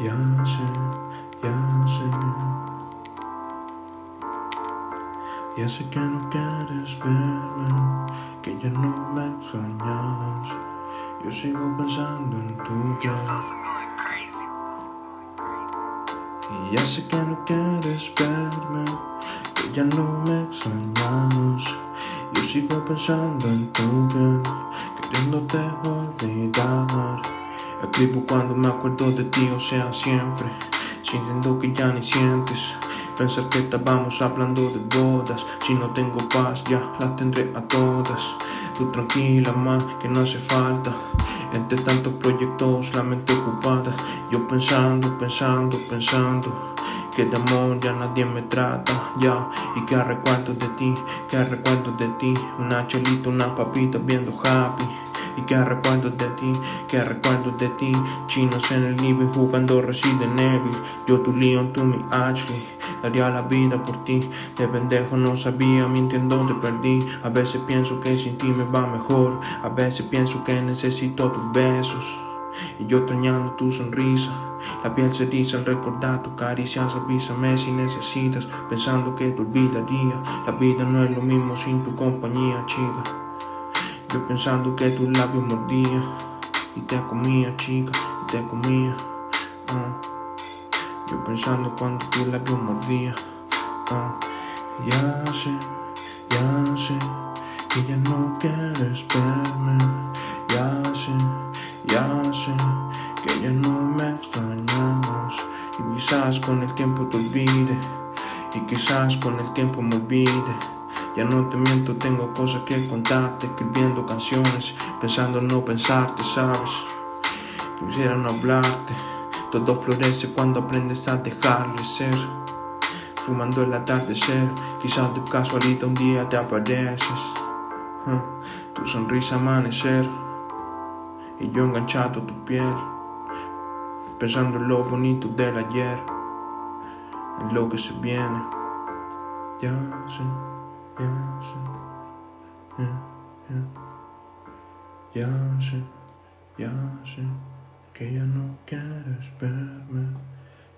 Ya sé, ya sé. Ya sé que no quieres verme, que ya no me extrañas. Yo sigo pensando en tu. Y ya sé que no quieres verme, que ya no me extrañas. Yo sigo pensando en tu piel, queriéndote olvidar. Escribo cuando me acuerdo de ti, o sea, siempre. Sintiendo que ya ni sientes. Pensar que estábamos hablando de bodas. Si no tengo paz, ya las tendré a todas. Tú tranquila, más que no hace falta. Entre tantos proyectos, la mente ocupada. Yo pensando, pensando, pensando. Que de amor ya nadie me trata, ya. Y que recuerdo de ti, que recuerdo de ti. Una chelita, una papita viendo happy. Y que recuerdo de ti, que recuerdo de ti. Chinos en el living jugando Resident Evil. Yo tu Leon, tú mi Ashley. Daría la vida por ti. De pendejo no sabía, mintiendo te perdí. A veces pienso que sin ti me va mejor. A veces pienso que necesito tus besos. Y yo extrañando tu sonrisa. La piel se dice al recordar tu caricias. Avísame si necesitas. Pensando que te olvidaría. La vida no es lo mismo sin tu compañía, chica. Yo pensando que tus labios mordía. Y te comía, chica. Y te comía. ah. Yo pensando cuando tus labios mordía. ah. Ya sé, ya sé. Que ya no quieres verme. Ya sé, ya sé. Que ya no me extrañas. Y quizás con el tiempo te olvide. Y quizás con el tiempo me olvide. Ya no te miento, tengo cosas que contarte, escribiendo canciones, pensando en no pensarte, sabes. Quisiera no hablarte, todo florece cuando aprendes a dejarle ser. Fumando el atardecer, quizás de casualidad un día te apareces. Tu sonrisa amanecer, y yo enganchado a tu piel, pensando en lo bonito del ayer, en lo que se viene. Ya sé. Ya sé que ya no quieres verme.